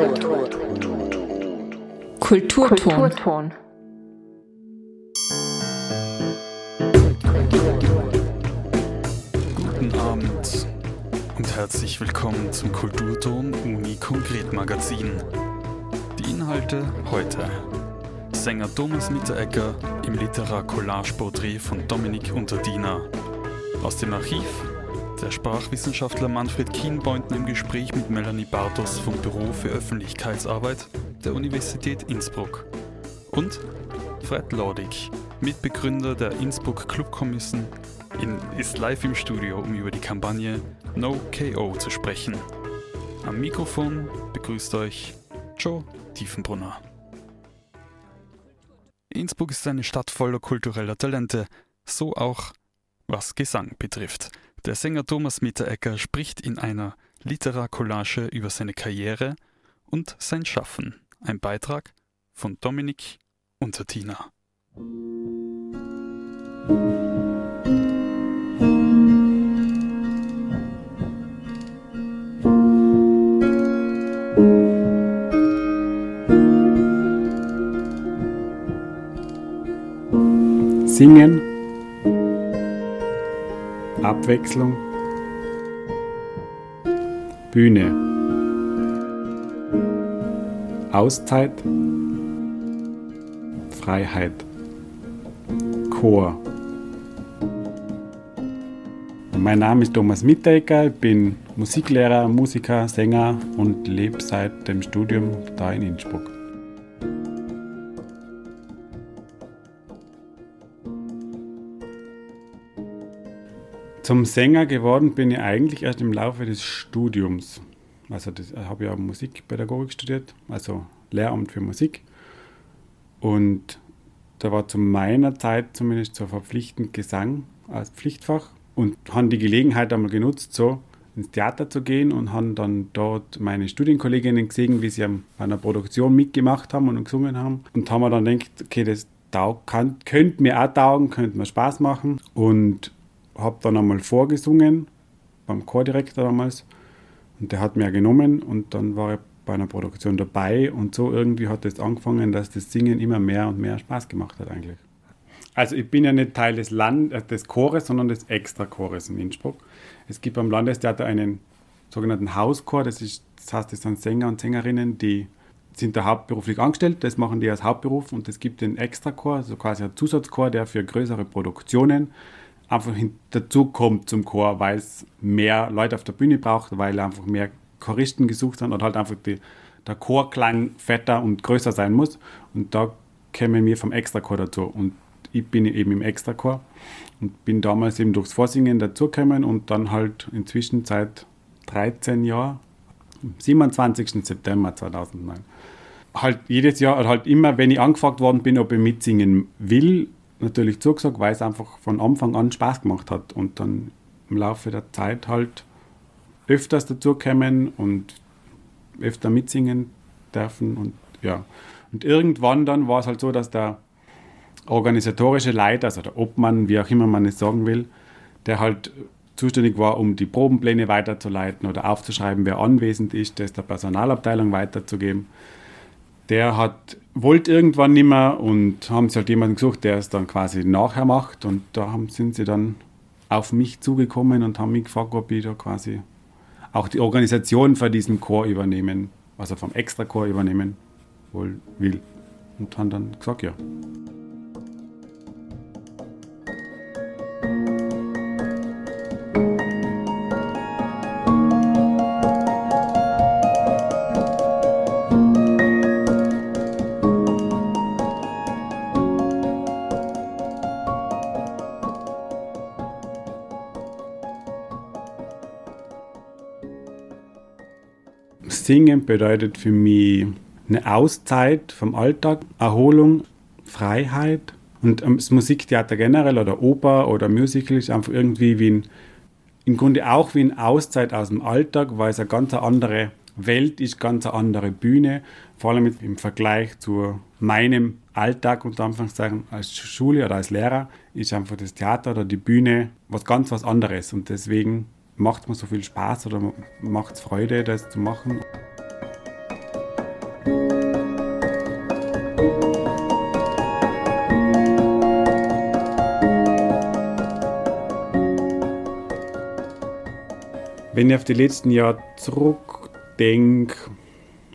Kulturton. Kulturton. Guten Abend und herzlich willkommen zum Kulturton Uni Konkret Magazin. Die Inhalte heute. Sänger Thomas Mitteregger im Literar Collage Porträt von Dominik Unterdiener. Aus dem Archiv der Sprachwissenschaftler Manfred Kienbeunten im Gespräch mit Melanie Bartos vom Büro für Öffentlichkeitsarbeit der Universität Innsbruck. Und Fred Lordig, Mitbegründer der Innsbruck Clubkommission, ist live im Studio, um über die Kampagne No KO zu sprechen. Am Mikrofon begrüßt euch Joe Tiefenbrunner. Innsbruck ist eine Stadt voller kultureller Talente, so auch was Gesang betrifft. Der Sänger Thomas Mitteregger spricht in einer Literarcollage über seine Karriere und sein Schaffen. Ein Beitrag von Dominik Untertina. Singen, Abwechslung, Bühne, Auszeit, Freiheit, Chor. Mein Name ist Thomas Mitteregger, ich bin Musiklehrer, Musiker, Sänger und lebe seit dem Studium da in Innsbruck. Zum Sänger geworden bin ich eigentlich erst im Laufe des Studiums. Also das, ich habe ja Musikpädagogik studiert, also Lehramt für Musik. Und da war zu meiner Zeit zumindest so verpflichtend Gesang als Pflichtfach und haben die Gelegenheit einmal genutzt, so ins Theater zu gehen und haben dann dort meine Studienkolleginnen gesehen, wie sie bei einer Produktion mitgemacht haben und gesungen haben. Und haben wir dann gedacht, okay, das kann, könnte mir auch taugen, könnte mir Spaß machen. Und habe dann einmal vorgesungen beim Chordirektor damals und der hat mir genommen und dann war ich bei einer Produktion dabei und so irgendwie hat es das angefangen, dass das Singen immer mehr und mehr Spaß gemacht hat eigentlich. Also ich bin ja nicht Teil des, Land äh, des Chores, sondern des Extrachores in Innsbruck. Es gibt beim Landestheater einen sogenannten Hauschor, das, ist, das heißt, das sind Sänger und Sängerinnen, die sind da hauptberuflich angestellt, das machen die als Hauptberuf und es gibt den Extrachor, also quasi ein Zusatzchor, der für größere Produktionen einfach dazu kommt zum Chor, weil es mehr Leute auf der Bühne braucht, weil einfach mehr Choristen gesucht haben oder halt einfach die, der Chorklang fetter und größer sein muss. Und da kämen wir vom Extrachor dazu. Und ich bin eben im Extrachor und bin damals eben durchs Vorsingen dazugekommen und dann halt inzwischen seit 13 Jahren, 27. September 2009. Halt jedes Jahr, halt immer, wenn ich angefragt worden bin, ob ich mitsingen will, natürlich zugesagt, weil es einfach von Anfang an Spaß gemacht hat und dann im Laufe der Zeit halt öfters dazukommen und öfter mitsingen dürfen und ja. Und irgendwann dann war es halt so, dass der organisatorische Leiter, also der Obmann, wie auch immer man es sagen will, der halt zuständig war, um die Probenpläne weiterzuleiten oder aufzuschreiben, wer anwesend ist, das der Personalabteilung weiterzugeben der hat, wollte irgendwann nicht mehr und haben sie halt jemanden gesucht, der es dann quasi nachher macht. Und da haben, sind sie dann auf mich zugekommen und haben mich gefragt, ob ich da quasi auch die Organisation für diesen Chor übernehmen, also vom Extra-Chor übernehmen will. Und haben dann gesagt, ja. Singen bedeutet für mich eine Auszeit vom Alltag, Erholung, Freiheit. Und das Musiktheater generell oder Oper oder Musical ist einfach irgendwie wie ein, im Grunde auch wie eine Auszeit aus dem Alltag, weil es eine ganz andere Welt ist, ganz eine andere Bühne. Vor allem im Vergleich zu meinem Alltag, unter Anführungszeichen, als Schule oder als Lehrer, ist einfach das Theater oder die Bühne was ganz was anderes. Und deswegen macht mir so viel Spaß oder macht es Freude, das zu machen. Wenn ich auf die letzten Jahre zurückdenke,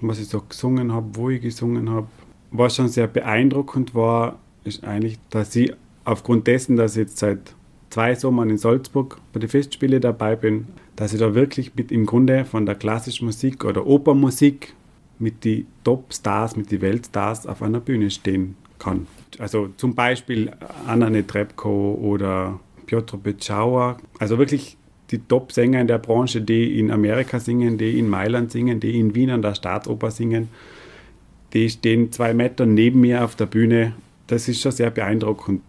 was ich so gesungen habe, wo ich gesungen habe, was schon sehr beeindruckend war, ist eigentlich, dass ich aufgrund dessen, dass ich jetzt seit zwei Sommern in Salzburg bei den Festspielen dabei bin, dass ich da wirklich mit im Grunde von der klassischen Musik oder Opernmusik mit den Top-Stars, mit den Weltstars auf einer Bühne stehen kann. Also zum Beispiel Anna Netrebko oder Piotr Becauer. Also wirklich die Top-Sänger in der Branche, die in Amerika singen, die in Mailand singen, die in Wien an der Staatsoper singen, die stehen zwei Meter neben mir auf der Bühne. Das ist schon sehr beeindruckend.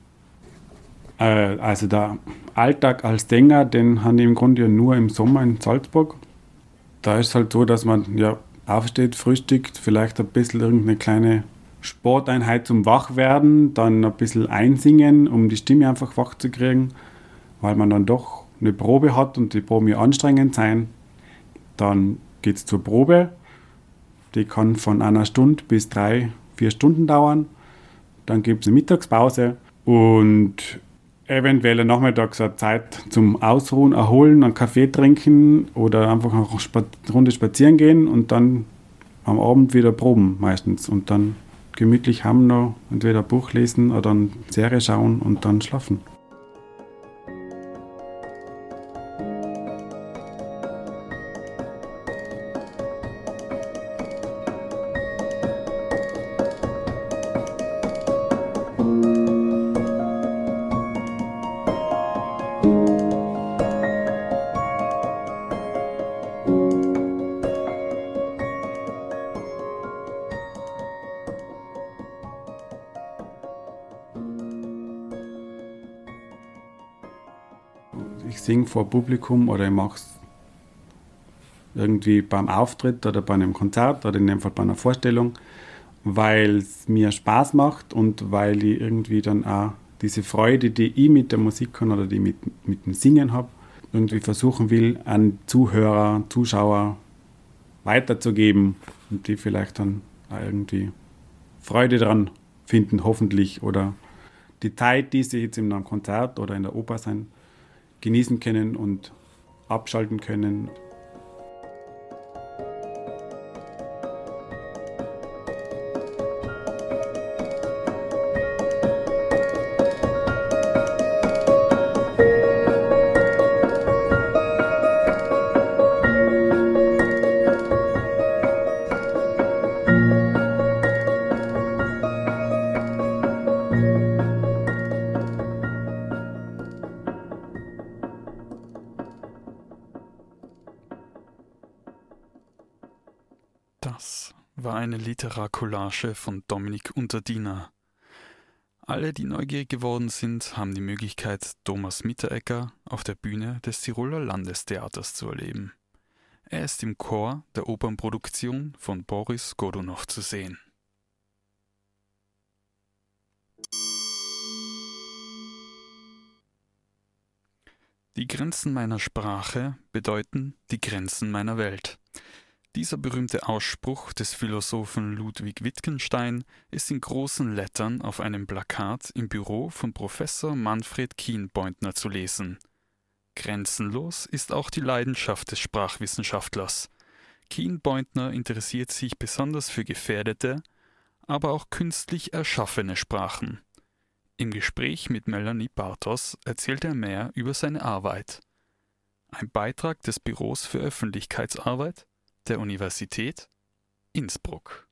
Äh, also der Alltag als Sänger, den haben ich im Grunde ja nur im Sommer in Salzburg. Da ist halt so, dass man ja aufsteht, frühstückt, vielleicht ein bisschen irgendeine kleine Sporteinheit zum Wachwerden, dann ein bisschen einsingen, um die Stimme einfach wach zu kriegen, weil man dann doch eine Probe hat und die Probe anstrengend sein. Dann geht es zur Probe. Die kann von einer Stunde bis drei, vier Stunden dauern. Dann gibt es eine Mittagspause und eventuell nachmittags eine Zeit zum Ausruhen, erholen, einen Kaffee trinken oder einfach eine Runde spazieren gehen und dann am Abend wieder proben meistens und dann gemütlich haben noch entweder ein Buch lesen oder eine Serie schauen und dann schlafen. Vor Publikum oder ich mache es irgendwie beim Auftritt oder bei einem Konzert oder in dem Fall bei einer Vorstellung, weil es mir Spaß macht und weil ich irgendwie dann auch diese Freude, die ich mit der Musik kann oder die ich mit, mit dem Singen habe, irgendwie versuchen will, an Zuhörer, Zuschauer weiterzugeben und die vielleicht dann auch irgendwie Freude dran finden, hoffentlich. Oder die Zeit, die sie jetzt in einem Konzert oder in der Oper sein, genießen können und abschalten können. Eine Literarcollage von Dominik Unterdiener. Alle, die neugierig geworden sind, haben die Möglichkeit, Thomas Mitteregger auf der Bühne des Tiroler Landestheaters zu erleben. Er ist im Chor der Opernproduktion von Boris Godunow zu sehen. Die Grenzen meiner Sprache bedeuten die Grenzen meiner Welt. Dieser berühmte Ausspruch des Philosophen Ludwig Wittgenstein ist in großen Lettern auf einem Plakat im Büro von Professor Manfred Kienbeutner zu lesen. Grenzenlos ist auch die Leidenschaft des Sprachwissenschaftlers. Kienbeutner interessiert sich besonders für gefährdete, aber auch künstlich erschaffene Sprachen. Im Gespräch mit Melanie Bartos erzählt er mehr über seine Arbeit. Ein Beitrag des Büros für Öffentlichkeitsarbeit der Universität Innsbruck.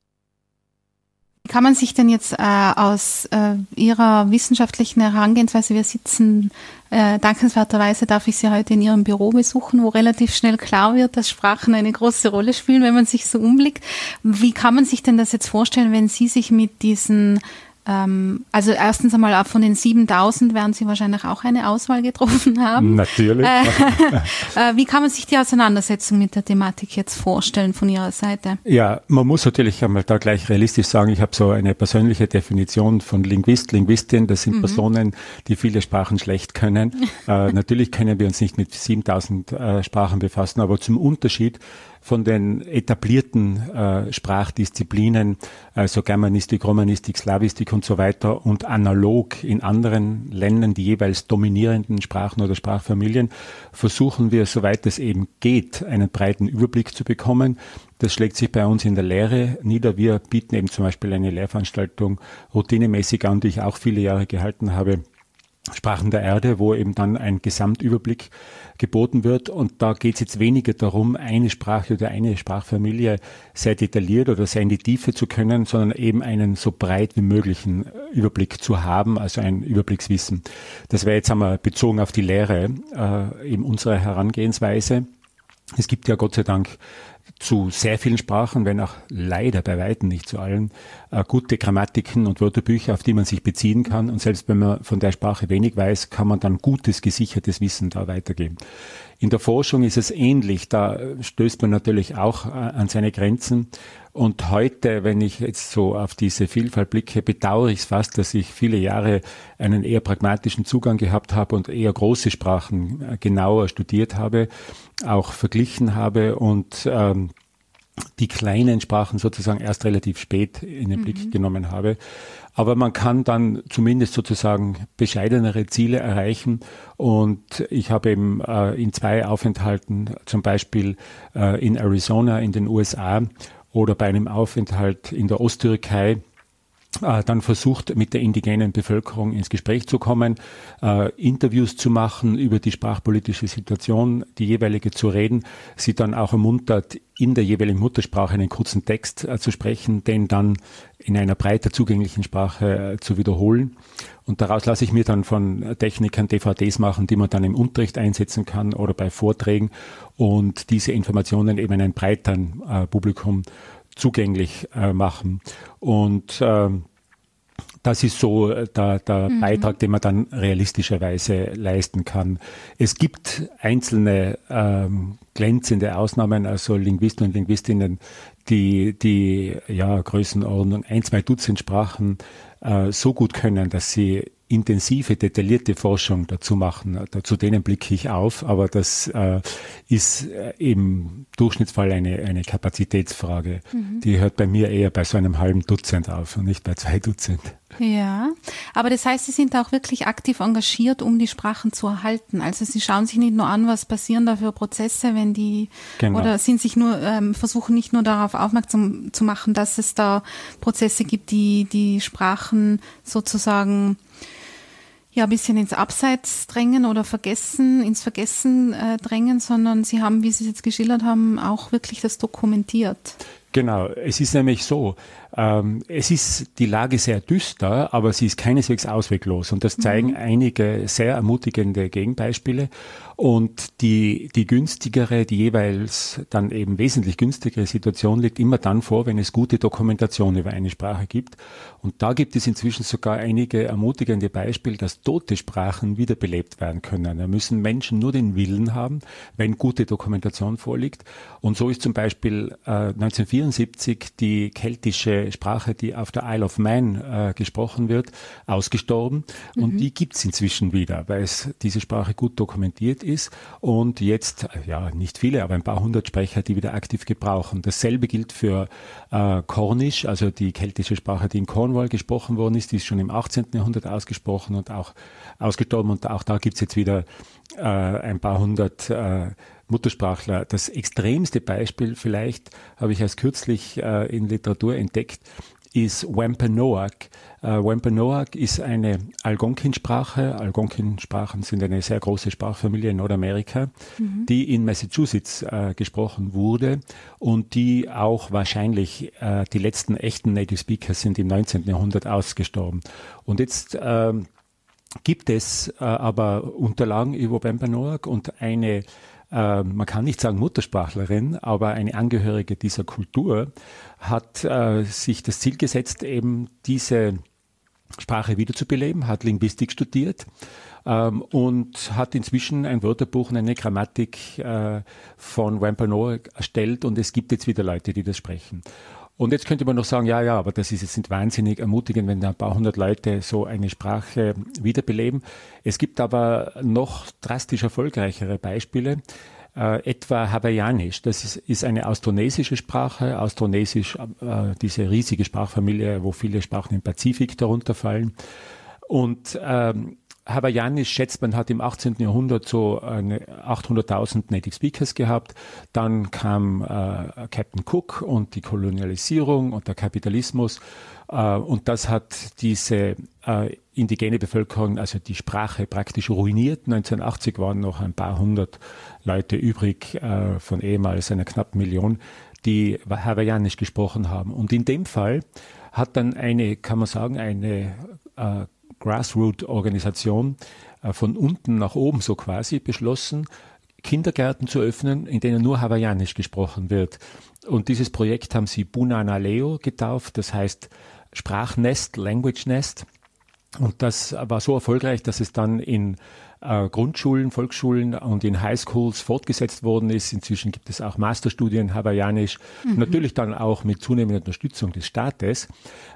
Wie kann man sich denn jetzt äh, aus äh, Ihrer wissenschaftlichen Herangehensweise, wir sitzen äh, dankenswerterweise, darf ich Sie heute in Ihrem Büro besuchen, wo relativ schnell klar wird, dass Sprachen eine große Rolle spielen, wenn man sich so umblickt. Wie kann man sich denn das jetzt vorstellen, wenn Sie sich mit diesen ähm, also erstens einmal auch von den 7000 werden Sie wahrscheinlich auch eine Auswahl getroffen haben. Natürlich. Äh, äh, wie kann man sich die Auseinandersetzung mit der Thematik jetzt vorstellen von Ihrer Seite? Ja, man muss natürlich einmal da gleich realistisch sagen, ich habe so eine persönliche Definition von Linguist, Linguistin. Das sind mhm. Personen, die viele Sprachen schlecht können. äh, natürlich können wir uns nicht mit 7000 äh, Sprachen befassen, aber zum Unterschied von den etablierten äh, Sprachdisziplinen, also Germanistik, Romanistik, Slavistik und so weiter und analog in anderen Ländern die jeweils dominierenden Sprachen oder Sprachfamilien, versuchen wir, soweit es eben geht, einen breiten Überblick zu bekommen. Das schlägt sich bei uns in der Lehre nieder. Wir bieten eben zum Beispiel eine Lehrveranstaltung routinemäßig an, die ich auch viele Jahre gehalten habe Sprachen der Erde, wo eben dann ein Gesamtüberblick geboten wird. Und da geht es jetzt weniger darum, eine Sprache oder eine Sprachfamilie sehr detailliert oder sehr in die Tiefe zu können, sondern eben einen so breit wie möglichen Überblick zu haben, also ein Überblickswissen. Das wäre jetzt einmal bezogen auf die Lehre äh, eben unsere Herangehensweise. Es gibt ja Gott sei Dank zu sehr vielen Sprachen, wenn auch leider bei Weitem nicht zu allen, äh, gute Grammatiken und Wörterbücher, auf die man sich beziehen kann. Und selbst wenn man von der Sprache wenig weiß, kann man dann gutes, gesichertes Wissen da weitergeben. In der Forschung ist es ähnlich. Da stößt man natürlich auch äh, an seine Grenzen. Und heute, wenn ich jetzt so auf diese Vielfalt blicke, bedauere ich es fast, dass ich viele Jahre einen eher pragmatischen Zugang gehabt habe und eher große Sprachen äh, genauer studiert habe, auch verglichen habe und ähm, die kleinen Sprachen sozusagen erst relativ spät in den Blick mhm. genommen habe. Aber man kann dann zumindest sozusagen bescheidenere Ziele erreichen. Und ich habe eben äh, in zwei Aufenthalten, zum Beispiel äh, in Arizona in den USA oder bei einem Aufenthalt in der Osttürkei, dann versucht, mit der indigenen Bevölkerung ins Gespräch zu kommen, äh, Interviews zu machen über die sprachpolitische Situation, die jeweilige zu reden, sie dann auch ermuntert, in der jeweiligen Muttersprache einen kurzen Text äh, zu sprechen, den dann in einer breiter zugänglichen Sprache äh, zu wiederholen. Und daraus lasse ich mir dann von Technikern DVDs machen, die man dann im Unterricht einsetzen kann oder bei Vorträgen und diese Informationen eben einem breiteren äh, Publikum zugänglich äh, machen. Und ähm, das ist so äh, der, der mhm. Beitrag, den man dann realistischerweise leisten kann. Es gibt einzelne ähm, glänzende Ausnahmen, also Linguisten und Linguistinnen, die die ja, Größenordnung ein, zwei Dutzend Sprachen äh, so gut können, dass sie intensive, detaillierte Forschung dazu machen. Zu denen blicke ich auf, aber das äh, ist äh, im Durchschnittsfall eine, eine Kapazitätsfrage. Mhm. Die hört bei mir eher bei so einem halben Dutzend auf und nicht bei zwei Dutzend. Ja, aber das heißt, Sie sind auch wirklich aktiv engagiert, um die Sprachen zu erhalten. Also Sie schauen sich nicht nur an, was passieren da für Prozesse, wenn die genau. oder sind sich nur ähm, versuchen nicht nur darauf aufmerksam zu machen, dass es da Prozesse gibt, die die Sprachen sozusagen ja ein bisschen ins Abseits drängen oder vergessen, ins Vergessen äh, drängen, sondern Sie haben, wie Sie es jetzt geschildert haben, auch wirklich das dokumentiert. Genau, es ist nämlich so, ähm, es ist die Lage sehr düster, aber sie ist keineswegs ausweglos. Und das zeigen mhm. einige sehr ermutigende Gegenbeispiele. Und die, die günstigere, die jeweils dann eben wesentlich günstigere Situation liegt immer dann vor, wenn es gute Dokumentation über eine Sprache gibt. Und da gibt es inzwischen sogar einige ermutigende Beispiele, dass tote Sprachen wiederbelebt werden können. Da müssen Menschen nur den Willen haben, wenn gute Dokumentation vorliegt. Und so ist zum Beispiel äh, 1974 die keltische Sprache, die auf der Isle of Man äh, gesprochen wird, ausgestorben. Mhm. Und die gibt es inzwischen wieder, weil es diese Sprache gut dokumentiert ist und jetzt, äh, ja, nicht viele, aber ein paar hundert Sprecher, die wieder aktiv gebrauchen. Dasselbe gilt für äh, Cornish, also die keltische Sprache, die in Cornwall gesprochen worden ist, die ist schon im 18. Jahrhundert ausgesprochen und auch ausgestorben und auch da gibt es jetzt wieder äh, ein paar hundert äh, Muttersprachler. Das extremste Beispiel vielleicht habe ich erst kürzlich äh, in Literatur entdeckt, ist Wampanoag. Äh, Wampanoag ist eine Algonquin-Sprache. Algonquin-Sprachen sind eine sehr große Sprachfamilie in Nordamerika, mhm. die in Massachusetts äh, gesprochen wurde und die auch wahrscheinlich äh, die letzten echten Native Speakers sind im 19. Jahrhundert ausgestorben. Und jetzt ähm, gibt es äh, aber Unterlagen über Wampanoag und eine äh, man kann nicht sagen Muttersprachlerin, aber eine Angehörige dieser Kultur hat äh, sich das Ziel gesetzt, eben diese Sprache wiederzubeleben, hat Linguistik studiert ähm, und hat inzwischen ein Wörterbuch und eine Grammatik äh, von Wampanoag erstellt und es gibt jetzt wieder Leute, die das sprechen. Und jetzt könnte man noch sagen, ja, ja, aber das ist nicht wahnsinnig ermutigend, wenn da ein paar hundert Leute so eine Sprache wiederbeleben. Es gibt aber noch drastisch erfolgreichere Beispiele. äh, etwa Hawaiianisch. Das ist, ist eine austronesische Sprache. Austronesisch, äh, diese riesige Sprachfamilie, wo viele Sprachen im Pazifik darunter fallen. Und ähm, Hawaiianisch schätzt man hat im 18. Jahrhundert so 800.000 Native Speakers gehabt. Dann kam äh, Captain Cook und die Kolonialisierung und der Kapitalismus. Äh, und das hat diese äh, indigene Bevölkerung, also die Sprache praktisch ruiniert. 1980 waren noch ein paar hundert Leute übrig äh, von ehemals einer knappen Million, die Hawaiianisch gesprochen haben. Und in dem Fall hat dann eine, kann man sagen, eine äh, Grassroot-Organisation äh, von unten nach oben so quasi beschlossen, Kindergärten zu öffnen, in denen nur Hawaiianisch gesprochen wird. Und dieses Projekt haben sie Bunana Leo getauft, das heißt Sprachnest, Language Nest. Und das war so erfolgreich, dass es dann in äh, Grundschulen, Volksschulen und in Highschools fortgesetzt worden ist. Inzwischen gibt es auch Masterstudien Hawaiianisch, mhm. natürlich dann auch mit zunehmender Unterstützung des Staates.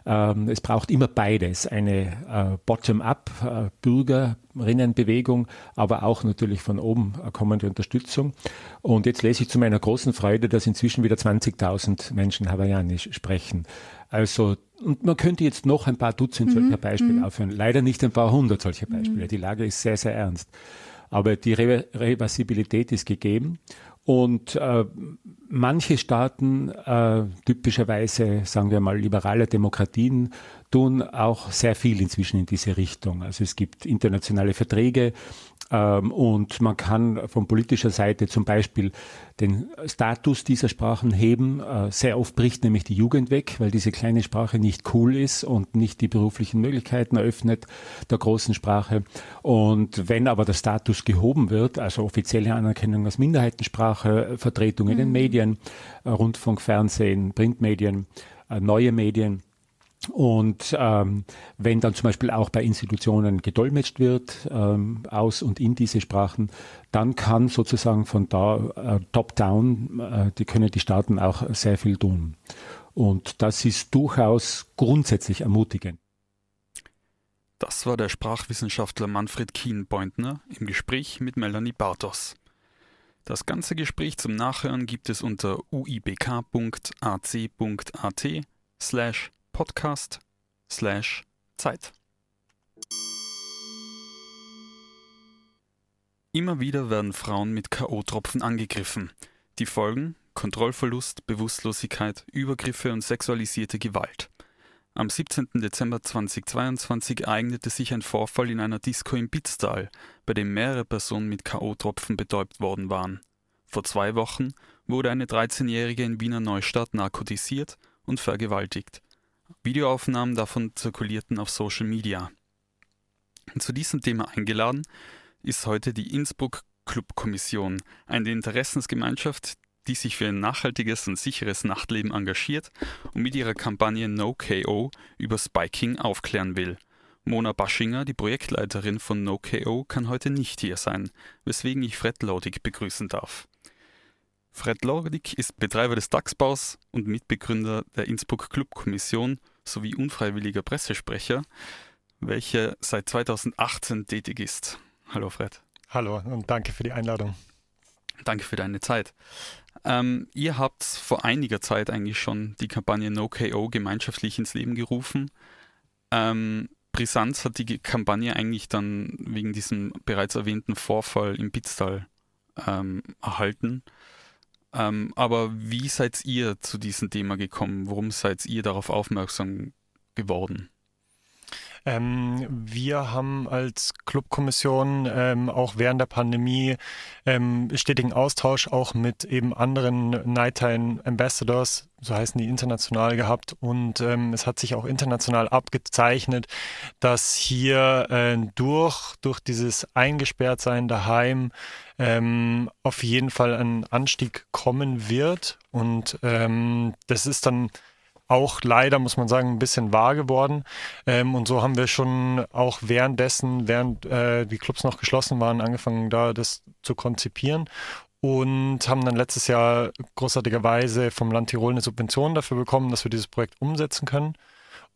Ähm, es braucht immer beides, eine äh, Bottom-up äh, Bürgerinnenbewegung, aber auch natürlich von oben kommende Unterstützung. Und jetzt lese ich zu meiner großen Freude, dass inzwischen wieder 20.000 Menschen Hawaiianisch sprechen. Also und man könnte jetzt noch ein paar Dutzend solcher mhm. Beispiele mhm. aufhören. Leider nicht ein paar hundert solcher Beispiele. Mhm. Die Lage ist sehr, sehr ernst. Aber die Re Reversibilität ist gegeben. Und äh, manche Staaten, äh, typischerweise, sagen wir mal, liberale Demokratien, tun auch sehr viel inzwischen in diese Richtung. Also es gibt internationale Verträge, ähm, und man kann von politischer Seite zum Beispiel den Status dieser Sprachen heben. Äh, sehr oft bricht nämlich die Jugend weg, weil diese kleine Sprache nicht cool ist und nicht die beruflichen Möglichkeiten eröffnet der großen Sprache. Und wenn aber der Status gehoben wird, also offizielle Anerkennung als Minderheitensprache, Vertretung in den mhm. Medien, äh, Rundfunk, Fernsehen, Printmedien, äh, neue Medien, und ähm, wenn dann zum Beispiel auch bei Institutionen gedolmetscht wird, ähm, aus und in diese Sprachen, dann kann sozusagen von da äh, top-down, äh, die können die Staaten auch sehr viel tun. Und das ist durchaus grundsätzlich ermutigend. Das war der Sprachwissenschaftler Manfred Kien-Beutner im Gespräch mit Melanie Bartos. Das ganze Gespräch zum Nachhören gibt es unter uibk.ac.at slash podcast slash Zeit. Immer wieder werden Frauen mit K.O.-Tropfen angegriffen. Die Folgen Kontrollverlust, Bewusstlosigkeit, Übergriffe und sexualisierte Gewalt. Am 17. Dezember 2022 ereignete sich ein Vorfall in einer Disco in Bitztal, bei dem mehrere Personen mit K.O.-Tropfen betäubt worden waren. Vor zwei Wochen wurde eine 13-Jährige in Wiener Neustadt narkotisiert und vergewaltigt. Videoaufnahmen davon zirkulierten auf Social Media. Zu diesem Thema eingeladen ist heute die Innsbruck Club Kommission, eine Interessensgemeinschaft, die sich für ein nachhaltiges und sicheres Nachtleben engagiert und mit ihrer Kampagne No KO über Spiking aufklären will. Mona Baschinger, die Projektleiterin von No KO, kann heute nicht hier sein, weswegen ich Fred Laudig begrüßen darf. Fred Lordig ist Betreiber des DAX-Baus und Mitbegründer der Innsbruck Club-Kommission sowie unfreiwilliger Pressesprecher, welcher seit 2018 tätig ist. Hallo Fred. Hallo und danke für die Einladung. Danke für deine Zeit. Ähm, ihr habt vor einiger Zeit eigentlich schon die Kampagne No KO gemeinschaftlich ins Leben gerufen. Ähm, Brisanz hat die Kampagne eigentlich dann wegen diesem bereits erwähnten Vorfall im Pitztal ähm, erhalten. Ähm, aber wie seid ihr zu diesem Thema gekommen? Warum seid ihr darauf aufmerksam geworden? Ähm, wir haben als Clubkommission ähm, auch während der Pandemie ähm, stetigen Austausch auch mit eben anderen Nighttime Ambassadors, so heißen die international gehabt. Und ähm, es hat sich auch international abgezeichnet, dass hier äh, durch, durch dieses Eingesperrtsein daheim ähm, auf jeden Fall ein Anstieg kommen wird. Und ähm, das ist dann auch leider, muss man sagen, ein bisschen wahr geworden. Ähm, und so haben wir schon auch währenddessen, während äh, die Clubs noch geschlossen waren, angefangen, da das zu konzipieren und haben dann letztes Jahr großartigerweise vom Land Tirol eine Subvention dafür bekommen, dass wir dieses Projekt umsetzen können.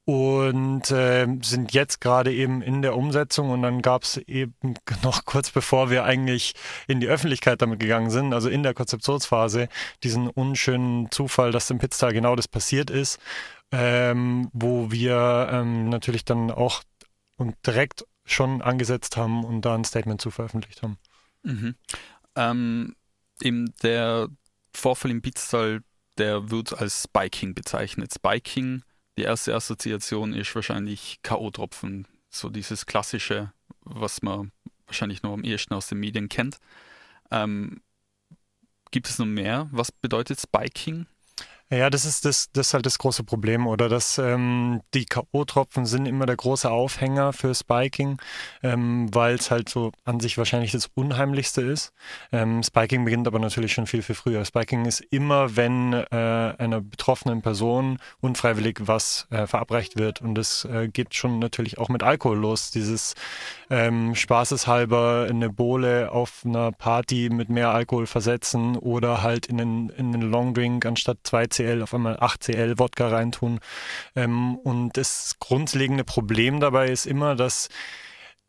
Und äh, sind jetzt gerade eben in der Umsetzung und dann gab es eben noch kurz bevor wir eigentlich in die Öffentlichkeit damit gegangen sind, also in der Konzeptionsphase, diesen unschönen Zufall, dass im Pitztal genau das passiert ist, ähm, wo wir ähm, natürlich dann auch und direkt schon angesetzt haben und da ein Statement zu veröffentlicht haben. Mhm. Ähm, eben der Vorfall im Pitztal, der wird als Spiking bezeichnet. Spiking die erste Assoziation ist wahrscheinlich K.O.-Tropfen. So dieses klassische, was man wahrscheinlich noch am ehesten aus den Medien kennt. Ähm, gibt es noch mehr? Was bedeutet Spiking? Ja, das ist das, das ist halt das große Problem, oder? Dass ähm, die K.O.-Tropfen sind immer der große Aufhänger für Spiking, ähm, weil es halt so an sich wahrscheinlich das Unheimlichste ist. Ähm, Spiking beginnt aber natürlich schon viel, viel früher. Spiking ist immer, wenn äh, einer betroffenen Person unfreiwillig was äh, verabreicht wird. Und das äh, geht schon natürlich auch mit Alkohol los. Dieses ähm, spaßeshalber eine Bohle auf einer Party mit mehr Alkohol versetzen oder halt in einen, in einen Longdrink anstatt 2CL auf einmal 8CL Wodka reintun. Ähm, und das grundlegende Problem dabei ist immer, dass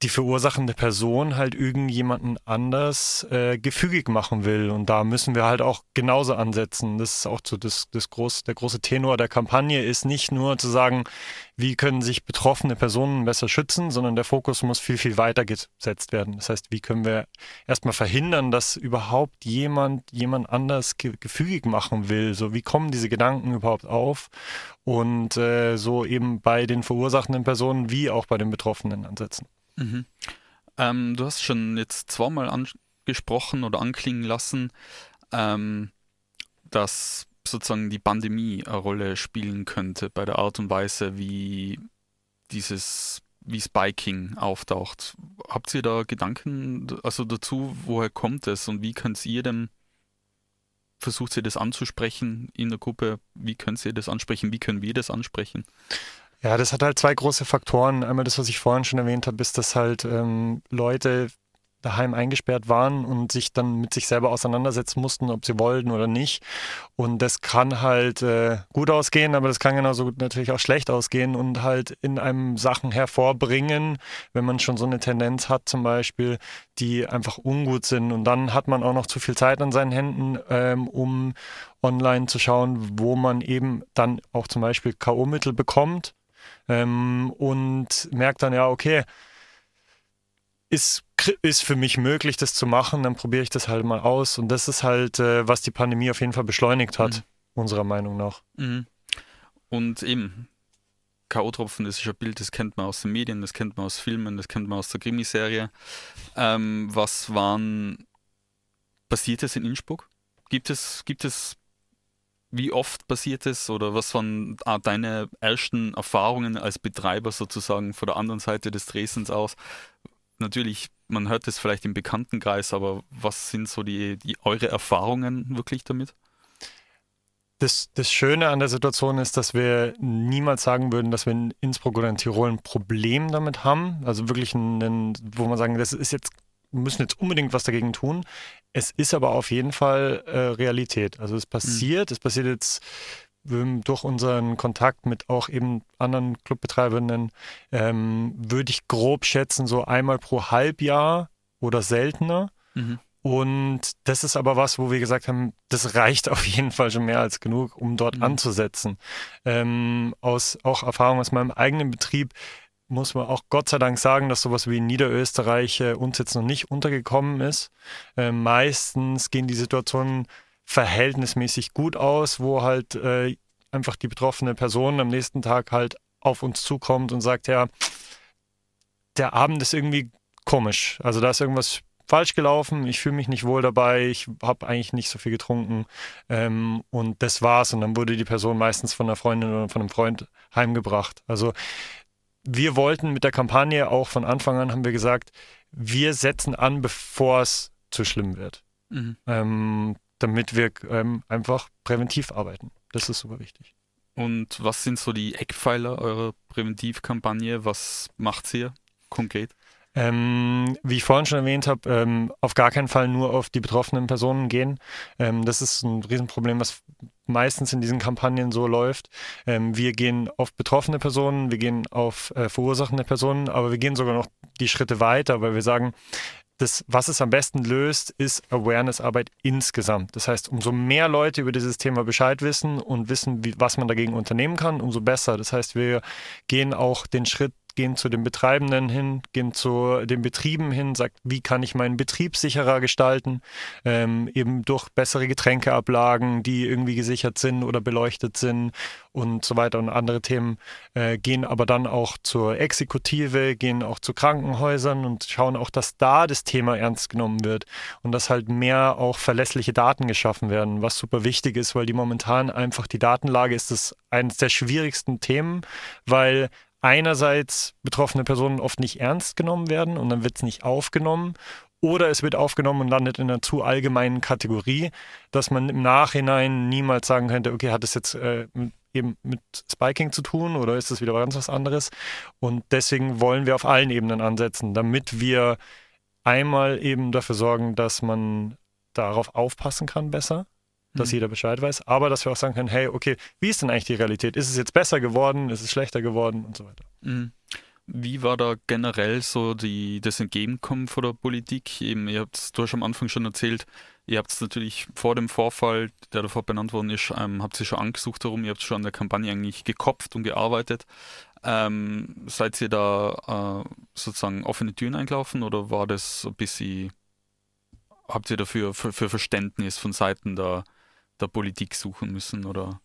die verursachende Person halt irgendjemanden anders äh, gefügig machen will. Und da müssen wir halt auch genauso ansetzen. Das ist auch so das, das groß, der große Tenor der Kampagne ist nicht nur zu sagen, wie können sich betroffene Personen besser schützen, sondern der Fokus muss viel, viel weiter gesetzt werden. Das heißt, wie können wir erstmal verhindern, dass überhaupt jemand jemand anders ge gefügig machen will? So, wie kommen diese Gedanken überhaupt auf? Und äh, so eben bei den verursachenden Personen wie auch bei den Betroffenen ansetzen. Mhm. Ähm, du hast schon jetzt zweimal angesprochen oder anklingen lassen, ähm, dass sozusagen die Pandemie eine Rolle spielen könnte bei der Art und Weise, wie dieses wie Spiking auftaucht. Habt ihr da Gedanken also dazu, woher kommt es und wie könnt ihr dem versucht ihr das anzusprechen in der Gruppe? Wie könnt ihr das ansprechen? Wie können wir das ansprechen? Ja, das hat halt zwei große Faktoren. Einmal das, was ich vorhin schon erwähnt habe, ist, dass halt ähm, Leute daheim eingesperrt waren und sich dann mit sich selber auseinandersetzen mussten, ob sie wollten oder nicht. Und das kann halt äh, gut ausgehen, aber das kann genauso gut natürlich auch schlecht ausgehen und halt in einem Sachen hervorbringen, wenn man schon so eine Tendenz hat, zum Beispiel, die einfach ungut sind. Und dann hat man auch noch zu viel Zeit an seinen Händen, ähm, um online zu schauen, wo man eben dann auch zum Beispiel K.O.-Mittel bekommt ähm, und merkt dann, ja, okay, ist, ist für mich möglich, das zu machen, dann probiere ich das halt mal aus. Und das ist halt, äh, was die Pandemie auf jeden Fall beschleunigt hat, mhm. unserer Meinung nach. Mhm. Und eben, K.O.-Tropfen, das ist ein Bild, das kennt man aus den Medien, das kennt man aus Filmen, das kennt man aus der Krimiserie. Ähm, was waren, passiert es in Innsbruck? Gibt es, gibt es wie oft passiert es oder was waren ah, deine ersten Erfahrungen als Betreiber sozusagen von der anderen Seite des Dresdens aus? Natürlich, man hört es vielleicht im Bekanntenkreis, aber was sind so die, die eure Erfahrungen wirklich damit? Das, das Schöne an der Situation ist, dass wir niemals sagen würden, dass wir in Innsbruck oder in Tirol ein Problem damit haben. Also wirklich, ein, wo man sagen, das ist jetzt müssen jetzt unbedingt was dagegen tun. Es ist aber auf jeden Fall äh, Realität. Also es passiert, mhm. es passiert jetzt ähm, durch unseren Kontakt mit auch eben anderen Clubbetreibenden, ähm, würde ich grob schätzen, so einmal pro Halbjahr oder seltener. Mhm. Und das ist aber was, wo wir gesagt haben, das reicht auf jeden Fall schon mehr als genug, um dort mhm. anzusetzen. Ähm, aus auch Erfahrung aus meinem eigenen Betrieb muss man auch Gott sei Dank sagen, dass sowas wie in Niederösterreich äh, uns jetzt noch nicht untergekommen ist. Äh, meistens gehen die Situationen verhältnismäßig gut aus, wo halt äh, einfach die betroffene Person am nächsten Tag halt auf uns zukommt und sagt, ja, der Abend ist irgendwie komisch. Also da ist irgendwas falsch gelaufen, ich fühle mich nicht wohl dabei, ich habe eigentlich nicht so viel getrunken ähm, und das war's. Und dann wurde die Person meistens von einer Freundin oder von einem Freund heimgebracht. Also wir wollten mit der Kampagne auch von Anfang an, haben wir gesagt, wir setzen an, bevor es zu schlimm wird. Mhm. Ähm, damit wir ähm, einfach präventiv arbeiten. Das ist super wichtig. Und was sind so die Eckpfeiler eurer Präventivkampagne? Was macht ihr konkret? Ähm, wie ich vorhin schon erwähnt habe, ähm, auf gar keinen Fall nur auf die betroffenen Personen gehen. Ähm, das ist ein Riesenproblem, was meistens in diesen Kampagnen so läuft. Ähm, wir gehen auf betroffene Personen, wir gehen auf äh, verursachende Personen, aber wir gehen sogar noch die Schritte weiter, weil wir sagen, das, was es am besten löst, ist Awareness-Arbeit insgesamt. Das heißt, umso mehr Leute über dieses Thema Bescheid wissen und wissen, wie, was man dagegen unternehmen kann, umso besser. Das heißt, wir gehen auch den Schritt gehen zu den Betreibenden hin, gehen zu den Betrieben hin, sagt, wie kann ich meinen Betrieb sicherer gestalten, ähm, eben durch bessere Getränkeablagen, die irgendwie gesichert sind oder beleuchtet sind und so weiter und andere Themen, äh, gehen aber dann auch zur Exekutive, gehen auch zu Krankenhäusern und schauen auch, dass da das Thema ernst genommen wird und dass halt mehr auch verlässliche Daten geschaffen werden, was super wichtig ist, weil die momentan einfach die Datenlage ist das eines der schwierigsten Themen, weil einerseits betroffene Personen oft nicht ernst genommen werden und dann wird es nicht aufgenommen. Oder es wird aufgenommen und landet in einer zu allgemeinen Kategorie, dass man im Nachhinein niemals sagen könnte, okay, hat es jetzt äh, eben mit Spiking zu tun oder ist das wieder ganz was anderes? Und deswegen wollen wir auf allen Ebenen ansetzen, damit wir einmal eben dafür sorgen, dass man darauf aufpassen kann besser, dass mhm. jeder Bescheid weiß, aber dass wir auch sagen können, hey, okay, wie ist denn eigentlich die Realität? Ist es jetzt besser geworden? Ist es schlechter geworden? Und so weiter. Mhm. Wie war da generell so die, das Entgegenkommen von der Politik? Eben, ihr habt es, du hast am Anfang schon erzählt, ihr habt es natürlich vor dem Vorfall, der davor benannt worden ist, ähm, habt ihr schon angesucht darum, ihr habt schon an der Kampagne eigentlich gekopft und gearbeitet. Ähm, seid ihr da äh, sozusagen offene Türen eingelaufen oder war das ein bisschen, habt ihr dafür für, für Verständnis von Seiten der der Politik suchen müssen oder?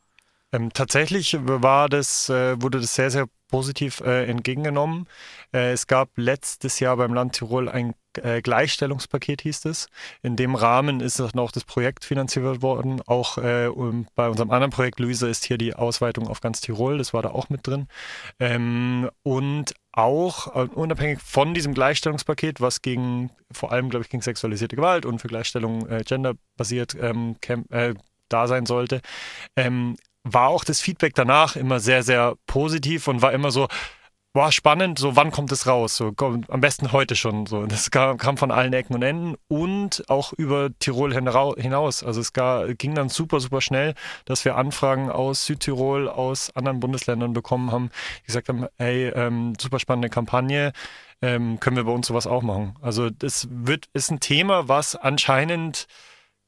Ähm, tatsächlich war das, äh, wurde das sehr, sehr positiv äh, entgegengenommen. Äh, es gab letztes Jahr beim Land Tirol ein äh, Gleichstellungspaket, hieß es. In dem Rahmen ist dann auch das Projekt finanziert worden. Auch äh, bei unserem anderen Projekt, Luisa, ist hier die Ausweitung auf ganz Tirol. Das war da auch mit drin. Ähm, und auch äh, unabhängig von diesem Gleichstellungspaket, was gegen, vor allem, glaube ich, gegen sexualisierte Gewalt und für Gleichstellung genderbasiert ähm, da sein sollte, ähm, war auch das Feedback danach immer sehr, sehr positiv und war immer so, boah, spannend, so wann kommt es raus? So, komm, am besten heute schon. So. Das kam, kam, von allen Ecken und Enden und auch über Tirol hinaus. Also es gar, ging dann super, super schnell, dass wir Anfragen aus Südtirol, aus anderen Bundesländern bekommen haben, die gesagt haben, hey, ähm, super spannende Kampagne. Ähm, können wir bei uns sowas auch machen? Also das wird, ist ein Thema, was anscheinend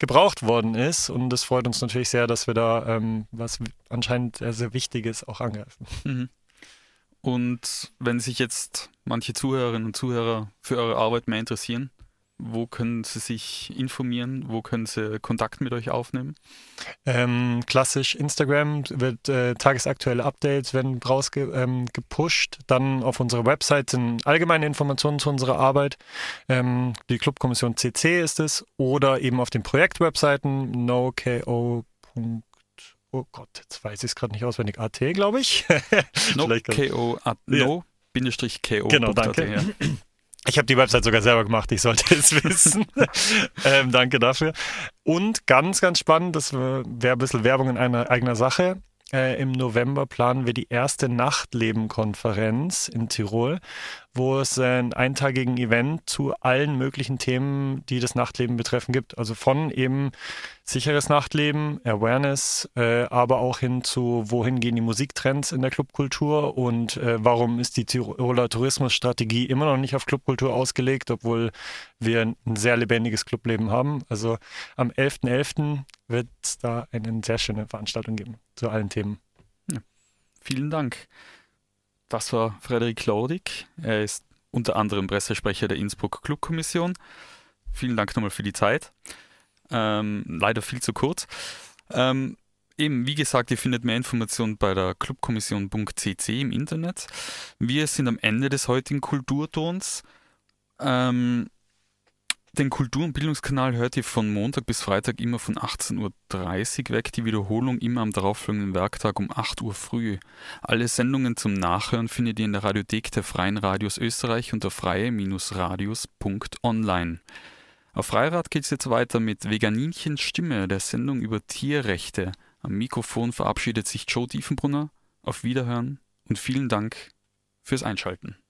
gebraucht worden ist. Und es freut uns natürlich sehr, dass wir da ähm, was anscheinend sehr, sehr Wichtiges auch angreifen. Mhm. Und wenn sich jetzt manche Zuhörerinnen und Zuhörer für eure Arbeit mehr interessieren, wo können Sie sich informieren? Wo können Sie Kontakt mit euch aufnehmen? Ähm, klassisch Instagram wird äh, tagesaktuelle Updates werden rausgepusht. Ähm, Dann auf unserer Website sind allgemeine Informationen zu unserer Arbeit. Ähm, die Clubkommission CC ist es. Oder eben auf den Projektwebseiten noko. Oh Gott, jetzt weiß ich es gerade nicht auswendig. AT, glaube ich. no, ko, at, no, Bindestrich ko. Genau, danke. Ja. Ich habe die Website sogar selber gemacht, ich sollte es wissen. ähm, danke dafür. Und ganz, ganz spannend, das wäre ein bisschen Werbung in einer eigener Sache. Äh, Im November planen wir die erste Nachtleben-Konferenz in Tirol, wo es ein eintagigen Event zu allen möglichen Themen, die das Nachtleben betreffen, gibt. Also von eben sicheres Nachtleben, Awareness, äh, aber auch hin zu, wohin gehen die Musiktrends in der Clubkultur und äh, warum ist die Tiroler Tourismusstrategie immer noch nicht auf Clubkultur ausgelegt, obwohl wir ein sehr lebendiges Clubleben haben. Also am 11.11. .11. wird es da eine sehr schöne Veranstaltung geben zu allen Themen. Ja. Vielen Dank. Das war Frederik Klaudig. Er ist unter anderem Pressesprecher der Innsbruck Clubkommission. Vielen Dank nochmal für die Zeit. Ähm, leider viel zu kurz. Ähm, eben, wie gesagt, ihr findet mehr Informationen bei der clubkommission.cc im Internet. Wir sind am Ende des heutigen Kulturtons. Ähm, den Kultur- und Bildungskanal hört ihr von Montag bis Freitag immer von 18.30 Uhr weg, die Wiederholung immer am darauffolgenden Werktag um 8 Uhr früh. Alle Sendungen zum Nachhören findet ihr in der Radiothek der Freien Radios Österreich unter freie-radios.online. Auf Freirad geht es jetzt weiter mit Veganinchens Stimme, der Sendung über Tierrechte. Am Mikrofon verabschiedet sich Joe Diefenbrunner. Auf Wiederhören und vielen Dank fürs Einschalten.